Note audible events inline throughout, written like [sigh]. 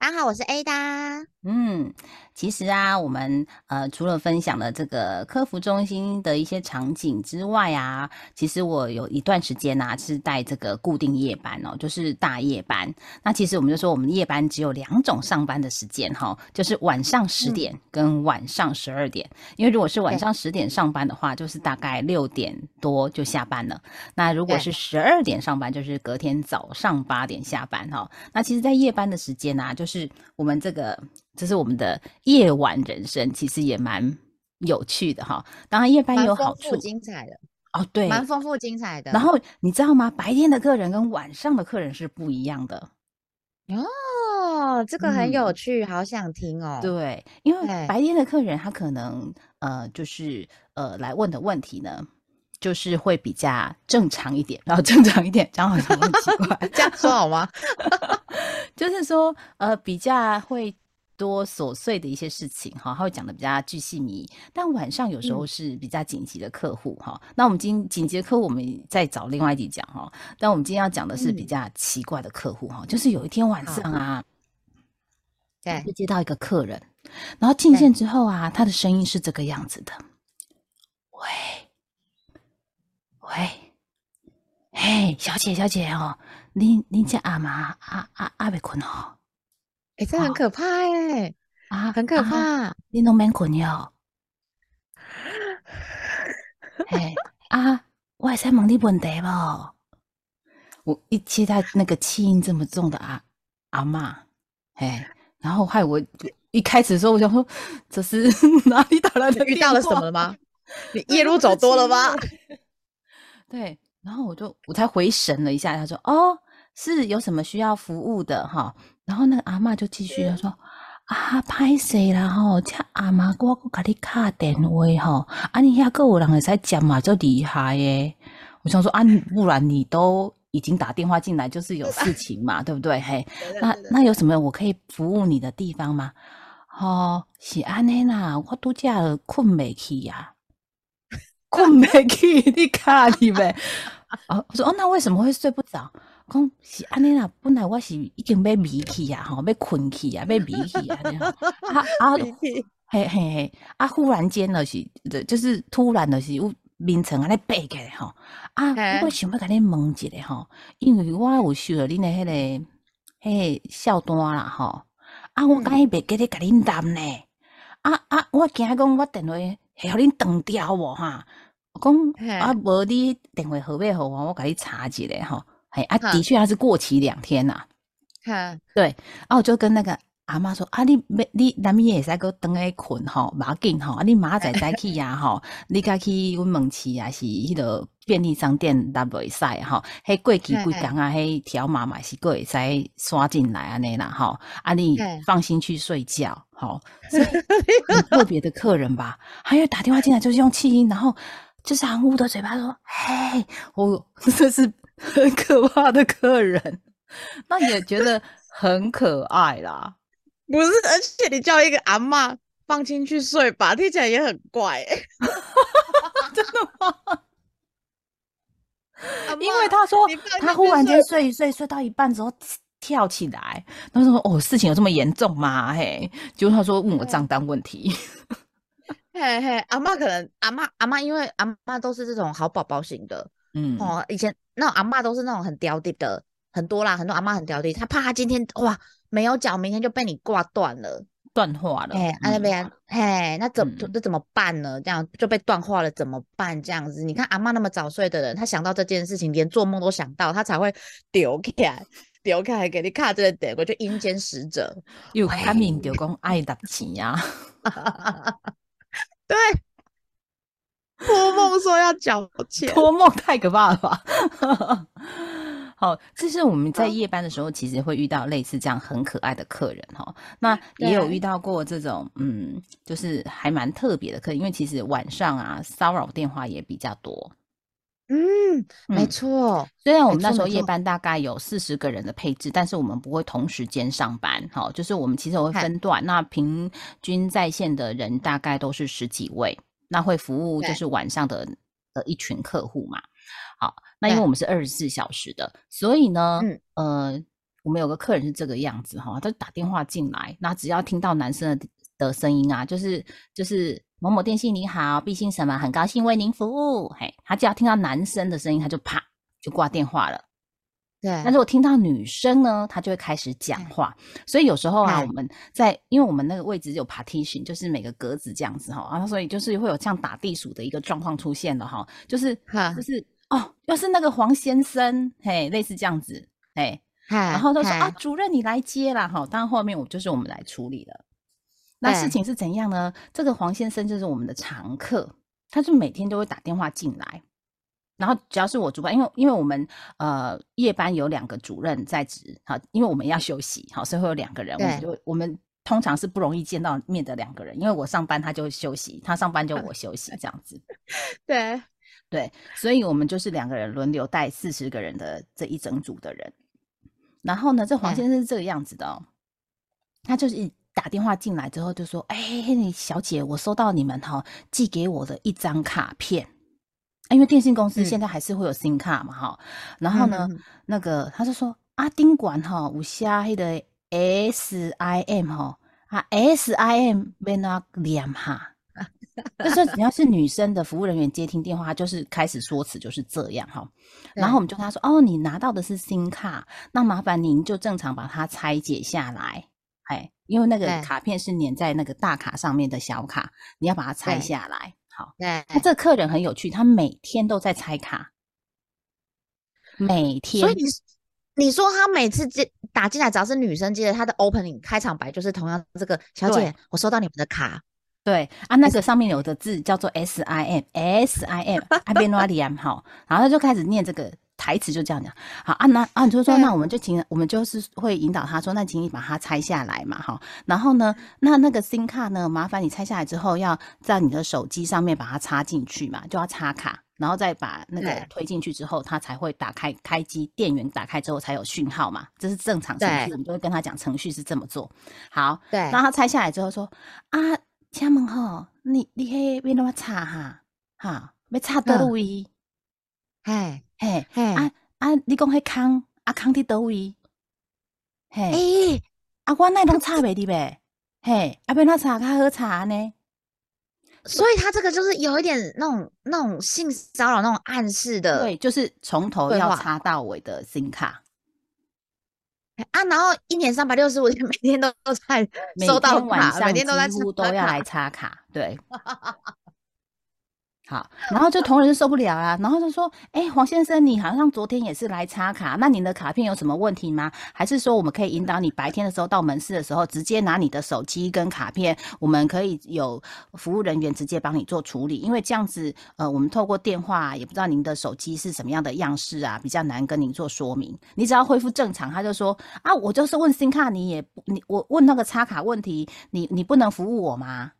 大家好，我是 Ada。嗯，其实啊，我们呃除了分享了这个客服中心的一些场景之外啊，其实我有一段时间呐是带这个固定夜班哦，就是大夜班。那其实我们就说，我们夜班只有两种上班的时间哈，就是晚上十点跟晚上十二点。因为如果是晚上十点上班的话，就是大概六点多就下班了。那如果是十二点上班，就是隔天早上八点下班哈。那其实，在夜班的时间啊，就是我们这个。这是我们的夜晚人生，其实也蛮有趣的哈。当然夜班有好处，精彩的哦，对，蛮丰富精彩的。然后你知道吗？白天的客人跟晚上的客人是不一样的哦。这个很有趣，好想听哦。对，因为白天的客人他可能呃，就是呃来问的问题呢，就是会比较正常一点，然 [laughs] 后正常一点，讲好像很奇怪，[laughs] 这样说好吗？[laughs] 就是说呃，比较会。多琐碎的一些事情哈，他会讲的比较巨细靡但晚上有时候是比较紧急的客户哈。那我们今紧急的客户，我们再找另外一集讲哈。但我们今天要讲的是比较奇怪的客户哈，就是有一天晚上啊，对，就接到一个客人，然后进线之后啊，他的声音是这个样子的，喂喂，嘿，小姐小姐哦，您您家阿妈阿阿阿未困哦。哎，这很可怕哎！啊，很可怕！你拢免困哟。[laughs] 哎啊，我还在问你问题不？我一接待那个气音这么重的阿阿妈，哎，然后害我一开始的时候，我想说这是 [laughs] 哪里打来的？遇到了什么了吗？你夜路走多了吗？对，然后我就我才回神了一下，他说：“哦，是有什么需要服务的哈？”然后那个阿妈就继续说：“啊，歹势啦吼，这阿妈我我给你卡电话吼，啊你遐个有人会使接嘛，就厉害耶！我想说啊，不然你都已经打电话进来，就是有事情嘛，对不对？嘿，[laughs] 那那有什么我可以服务你的地方吗？哦，是安尼啦，我都假困没去呀，[laughs] 困没去，你卡你呗？[laughs] 哦，我说哦，那为什么会睡不着？”讲是安尼啦，本来我是已经要迷去啊，吼，要困去啊，要迷去啊，啊 [laughs] 啊，嘿嘿嘿，啊，忽然间就是，就是突然就是，有眠床安尼爬起来吼，啊，我想要甲你问一下吼，因为我有收了恁的迄个，迄个小单啦吼，啊，我敢伊袂记得甲恁谈呢，啊啊，我惊讲我电话会互恁断掉无哈，讲啊，无你电话号码互我，我甲你查一下吼。哎啊，的确还是过期两天呐。哈，对，然后我就跟那个阿妈说啊，你没你难免也是个等下困吼，马紧吼，啊你马仔再去呀吼，你家去温门市啊，是迄个便利商店都袂使吼，迄过期几工啊，迄条码嘛是过会使刷进来安尼啦吼，啊你放心去睡觉，好，很特别的客人吧，还有打电话进来就是用气音，然后就是含糊的嘴巴说，嘿，我 [laughs] 这是。很可怕的客人，那也觉得很可爱啦。不是，而且你叫一个阿妈放心去睡吧，听起来也很怪。[laughs] 真的吗？因为他说他忽然间睡一睡，睡到一半之后跳起来，他说：“哦，事情有这么严重吗？”嘿，结果他说问我账单问题。[laughs] 嘿嘿，阿妈可能阿妈阿妈，因为阿妈都是这种好宝宝型的。嗯哦，以前那种阿妈都是那种很刁地的，很多啦，很多阿妈很刁地，她怕她今天哇没有脚，明天就被你挂断了，断化了。哎，那边嘿，那怎这怎么办呢？这样就被断化了，怎么办？这样子，你看阿妈那么早睡的人，她想到这件事情，连做梦都想到，她才会丢开，丢开给你看这个点，我就阴间使者又开明就讲爱打钱呀，[laughs] [laughs] 对。托梦说要缴钱，托梦太可怕了吧？[laughs] 好，这是我们在夜班的时候，其实会遇到类似这样很可爱的客人哈。那也有遇到过这种，嗯，就是还蛮特别的客人，因为其实晚上啊，骚扰电话也比较多。嗯，没错。虽然我们那时候夜班大概有四十个人的配置，但是我们不会同时间上班。好，就是我们其实会分段，那平均在线的人大概都是十几位，那会服务就是晚上的的一群客户嘛。好，那因为我们是二十四小时的，所以呢，呃，我们有个客人是这个样子哈，他打电话进来，那只要听到男生的的声音啊，就是就是某某电信你好，毕姓什么，很高兴为您服务。嘿，他只要听到男生的声音，他就啪就挂电话了。对，但是我听到女生呢，她就会开始讲话。所以有时候啊，我们在因为我们那个位置有 partition，就是每个格子这样子哈，然后所以就是会有这样打地鼠的一个状况出现了哈，就是就是。哦，又是那个黄先生，嘿，类似这样子，嘿，然后他说啊，主任你来接啦，哈，当然后面我就是我们来处理了。那事情是怎样呢？这个黄先生就是我们的常客，他就每天都会打电话进来，然后只要是我主管，因为因为我们呃夜班有两个主任在职，好，因为我们要休息，好，所以会有两个人，我们就我们通常是不容易见到面的两个人，因为我上班他就休息，他上班就我休息这样子，[laughs] 对。对，所以我们就是两个人轮流带四十个人的这一整组的人。然后呢，这黄先生是这个样子的哦，他就是打电话进来之后就说：“哎，小姐，我收到你们哈寄给我的一张卡片，因为电信公司现在还是会有新卡嘛哈。然后呢，那个他就说阿丁管哈有写那个 S I M 哈啊 S I M 被那念哈。[laughs] ”就是只要是女生的服务人员接听电话，就是开始说辞就是这样哈。然后我们就跟他说：“哦，你拿到的是新卡，那麻烦您就正常把它拆解下来。哎，因为那个卡片是粘在那个大卡上面的小卡，你要把它拆下来。好，对。那这个客人很有趣，他每天都在拆卡，每天。所以你你说他每次接打进来，只要是女生接的，他的 opening 开场白就是同样这个小姐，我收到你们的卡。”对啊，那个上面有的字叫做 S I M S I M I B N O D M 好，然后他就开始念这个台词，就这样讲。好啊，那啊，你就说那我们就请我们就是会引导他说，那请你把它拆下来嘛，哈。然后呢，那那个 SIM 卡呢，麻烦你拆下来之后，要在你的手机上面把它插进去嘛，就要插卡，然后再把那个推进去之后，它才会打开开机，电源打开之后才有讯号嘛，这是正常程序，我们就会跟他讲程序是这么做。好，对，然后他拆下来之后说啊。请问吼，你你迄边怎么查哈？哈，要查倒位？嘿，嘿，嘿，啊啊！你讲迄空，啊坑伫倒位？嘿，啊我那拢查袂哩呗？嘿，啊边那查较好查呢？所以他这个就是有一点那种那种性骚扰那种暗示的，对，就是从头要插到尾的新卡。啊，然后一年三百六十五天，每天都都在收到卡，每天都在几乎都要来插卡，对。[laughs] 好，然后就同仁受不了啊，然后就说：“哎，黄先生，你好像昨天也是来插卡，那您的卡片有什么问题吗？还是说我们可以引导你白天的时候到门市的时候，直接拿你的手机跟卡片，我们可以有服务人员直接帮你做处理？因为这样子，呃，我们透过电话也不知道您的手机是什么样的样式啊，比较难跟您做说明。你只要恢复正常，他就说：啊，我就是问新卡，你也你我问那个插卡问题，你你不能服务我吗？”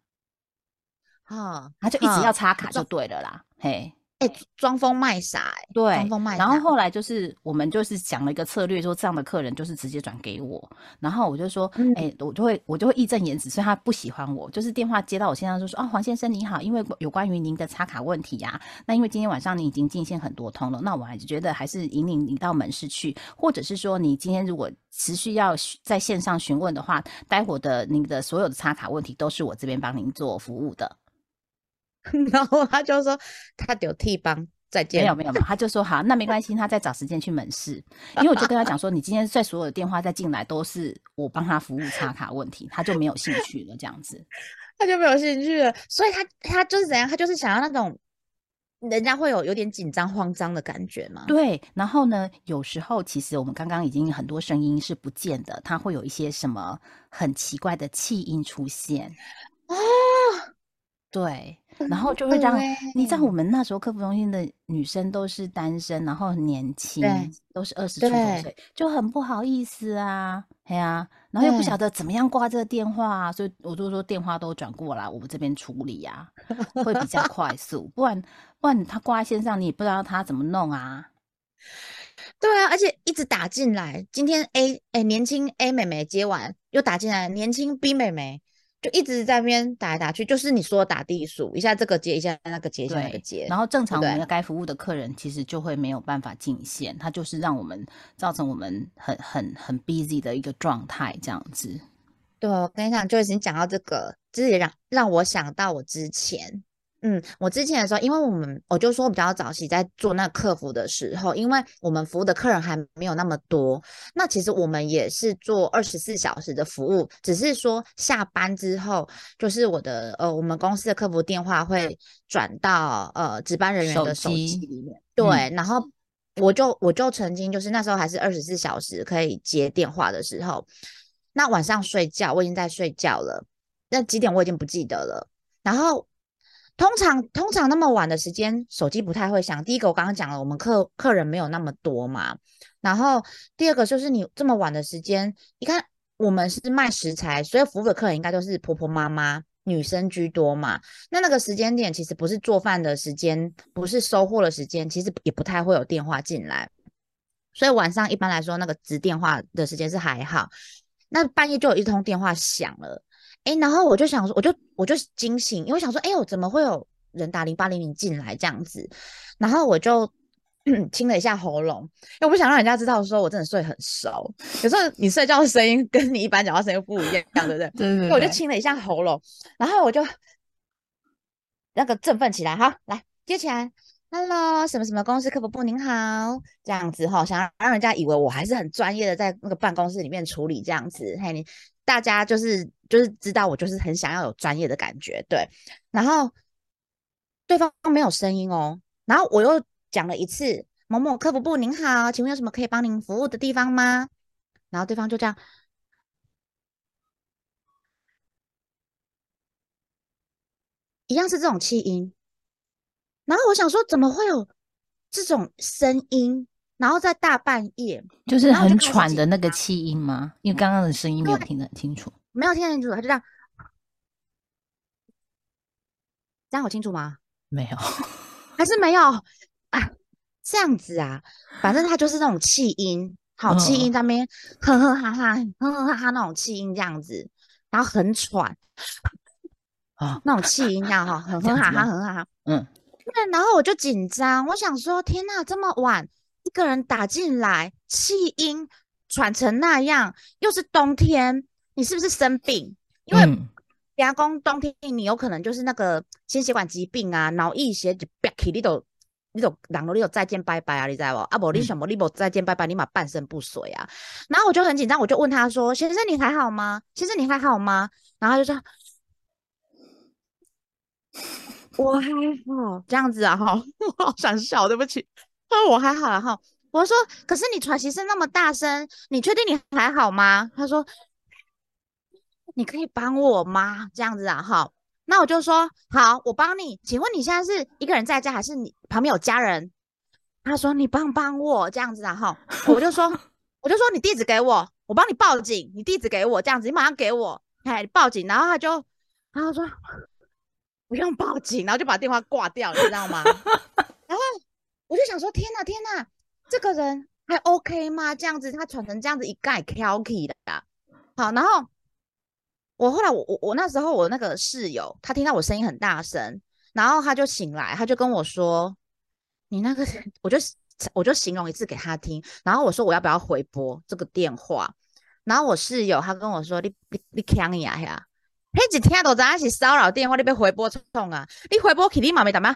啊，他就一直要插卡就对了啦，嘿，哎，装疯卖傻，对，装疯卖傻。然后后来就是我们就是讲了一个策略，说这样的客人就是直接转给我，然后我就说，哎，我就会我就会义正言辞，所以他不喜欢我，就是电话接到我身上就说，啊，黄先生你好，因为有关于您的插卡问题呀，那因为今天晚上你已经进线很多通了，那我还是觉得还是引领你到门市去，或者是说你今天如果持续要在线上询问的话，待会的您的所有的插卡问题都是我这边帮您做服务的。然后他就说他有替帮再见，没有没有没有，他就说好，那没关系，他再找时间去门市。因为我就跟他讲说，你今天在所有的电话再进来都是我帮他服务插卡问题，他就没有兴趣了，这样子，[laughs] 他就没有兴趣了。所以他他就是怎样，他就是想要那种人家会有有点紧张慌张的感觉嘛。对，然后呢，有时候其实我们刚刚已经很多声音是不见的，他会有一些什么很奇怪的气音出现哦。对，然后就会让你知道，我们那时候客服中心的女生都是单身，然后很年轻，都是二十出头岁，就很不好意思啊，哎呀，然后又不晓得怎么样挂这个电话，所以我就说电话都转过来，我们这边处理啊，会比较快 [laughs] 速，不然不然他挂在线上，你也不知道他怎么弄啊。对啊，而且一直打进来，今天 A 哎年轻 A 妹妹接完又打进来，年轻 B 妹妹。就一直在那边打来打去，就是你说打地鼠，一下这个接，一下那个接，一下那个接。然后正常我们该服务的客人其实就会没有办法进线，他就是让我们造成我们很很很 busy 的一个状态这样子。对，我跟你讲，就已经讲到这个，这也让让我想到我之前。嗯，我之前的时候，因为我们我就说比较早期在做那客服的时候，因为我们服务的客人还没有那么多，那其实我们也是做二十四小时的服务，只是说下班之后，就是我的呃，我们公司的客服电话会转到呃值班人员的手机里面，对，然后我就我就曾经就是那时候还是二十四小时可以接电话的时候，那晚上睡觉我已经在睡觉了，那几点我已经不记得了，然后。通常通常那么晚的时间，手机不太会响。第一个我刚刚讲了，我们客客人没有那么多嘛。然后第二个就是你这么晚的时间，你看我们是卖食材，所以服务的客人应该都是婆婆妈妈、女生居多嘛。那那个时间点其实不是做饭的时间，不是收货的时间，其实也不太会有电话进来。所以晚上一般来说，那个值电话的时间是还好。那半夜就有一通电话响了。哎，然后我就想说，我就我就惊醒，因为想说，哎呦，怎么会有人打零八零零进来这样子？然后我就 [clears throat] 清了一下喉咙，因为我不想让人家知道说我真的睡很熟。有时候你睡觉的声音跟你一般讲话声音不一样，对不对？对对。我就清了一下喉咙，然后我就 [sniffs] 那个振奋起来，好，来接起来，Hello，什么什么公司客服部您好，这样子哈，想让人家以为我还是很专业的在那个办公室里面处理这样子，嘿你。大家就是就是知道我就是很想要有专业的感觉，对。然后对方没有声音哦，然后我又讲了一次某某客服部您好，请问有什么可以帮您服务的地方吗？然后对方就这样，一样是这种气音。然后我想说，怎么会有这种声音？然后在大半夜，就是很喘的那个气音吗？因为刚刚的声音没有听得很清楚，没有听得清楚，他就这样，这样好清楚吗？没有，[laughs] 还是没有啊？这样子啊，反正他就是那种气音，好气音在那边呵呵哈哈，呵呵哈哈那种气音这样子，然后很喘啊，那种气音这样哈，呵呵哈哈，呵呵哈哈，嗯，对，然后我就紧张，我想说，天哪，这么晚。一个人打进来，气音喘成那样，又是冬天，你是不是生病？因为牙工冬天你有可能就是那个心血管疾病啊，脑溢血就你都你都人都你都再见拜拜啊，你知不？啊不，你什么你不再见拜拜，你嘛半身不遂啊。然后我就很紧张，我就问他说：“先生你还好吗？先生你还好吗？”然后就说：“我还好。”这样子啊，哈，我好想笑，对不起。说我还好了哈，我说可是你喘息声那么大声，你确定你还好吗？他说你可以帮我吗？这样子啊哈，那我就说好，我帮你。请问你现在是一个人在家，还是你旁边有家人？他说你帮帮我这样子啊哈，我就说我就说你地址给我，我帮你报警。你地址给我这样子，你马上给我，哎，报警。然后他就然后说不用报警，然后就把电话挂掉，你知道吗？然后。我就想说，天哪，天哪，这个人还 OK 吗？这样子，他喘成这样子，一概 k i k 的。好，然后我后来，我我我那时候，我那个室友，他听到我声音很大声，然后他就醒来，他就跟我说：“你那个，我就我就形容一次给他听。”然后我说：“我要不要回拨这个电话？”然后我室友他跟我说：“你你你强呀呀，嘿，一听到咱是骚扰电话，你别回拨冲啊？你回拨起你妈没怎么？”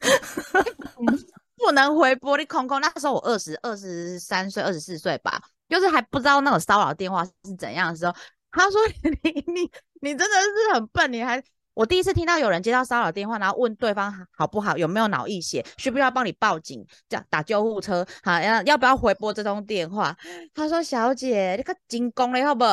[laughs] 不能回拨！你空空。那时候我二十二十三岁，二十四岁吧，就是还不知道那种骚扰电话是怎样的时候。他说：“ [laughs] 你你你真的是很笨，你还我第一次听到有人接到骚扰电话，然后问对方好不好，有没有脑溢血，需不需要帮你报警，叫打救护车，好要要不要回拨这通电话？他说：“小姐，你看进攻了，好不？”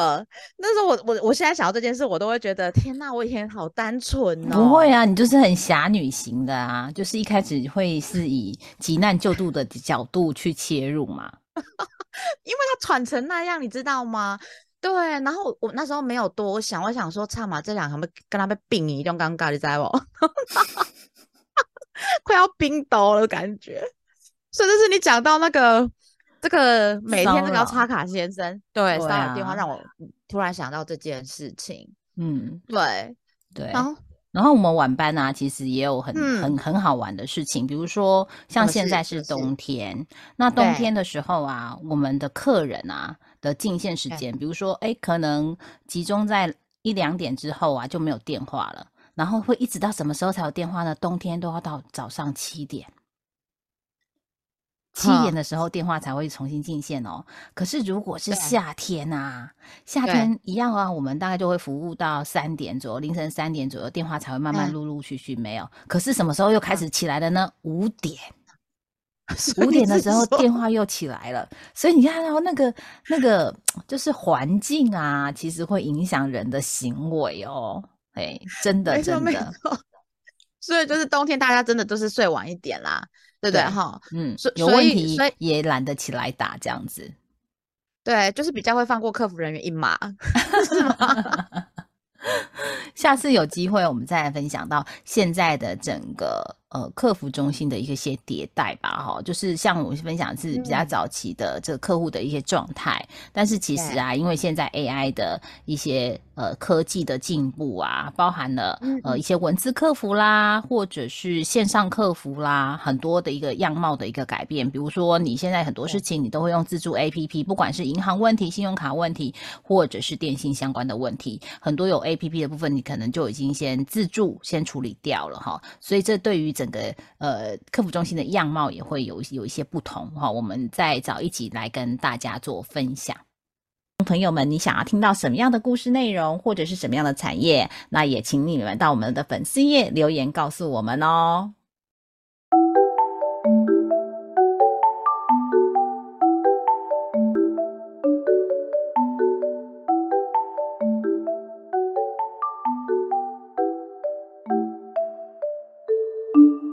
那时候我我我现在想到这件事，我都会觉得天哪，我以前好单纯哦。不会啊，你就是很侠女型的啊，就是一开始会是以急难救助的角度去切入嘛。[laughs] 因为他喘成那样，你知道吗？对，然后我那时候没有多想，我想说，差嘛，这两个跟他被并一种尴尬，你知道不？[laughs] 快要冰倒了感觉。甚至是你讲到那个这个每天这个要插卡先生，对，骚扰电话让我突然想到这件事情。嗯，对对。然后然后我们晚班啊，其实也有很很很好玩的事情，比如说像现在是冬天，那冬天的时候啊，我们的客人啊。的进线时间，比如说，哎，可能集中在一两点之后啊，就没有电话了。然后会一直到什么时候才有电话呢？冬天都要到早上七点，七点的时候电话才会重新进线哦。可是如果是夏天啊，夏天一样啊，我们大概就会服务到三点左右，凌晨三点左右，电话才会慢慢陆陆续续没有。可是什么时候又开始起来了呢？五点。[laughs] 五点的时候电话又起来了，所以你看到那个那个就是环境啊，其实会影响人的行为哦。哎，真的真的，所以就是冬天大家真的都是睡晚一点啦，对不对？哈，嗯，有问题也懒得起来打这样子。对，就是比较会放过客服人员一马，[laughs] 是吗？[laughs] 下次有机会我们再来分享到现在的整个。呃，客服中心的一些迭代吧，哈，就是像我们分享是比较早期的这个客户的一些状态，但是其实啊，因为现在 AI 的一些呃科技的进步啊，包含了呃一些文字客服啦，或者是线上客服啦，很多的一个样貌的一个改变。比如说你现在很多事情你都会用自助 APP，不管是银行问题、信用卡问题，或者是电信相关的问题，很多有 APP 的部分，你可能就已经先自助先处理掉了哈。所以这对于整个呃客服中心的样貌也会有有一些不同哈，我们再找一集来跟大家做分享。朋友们，你想要听到什么样的故事内容，或者是什么样的产业，那也请你们到我们的粉丝页留言告诉我们哦。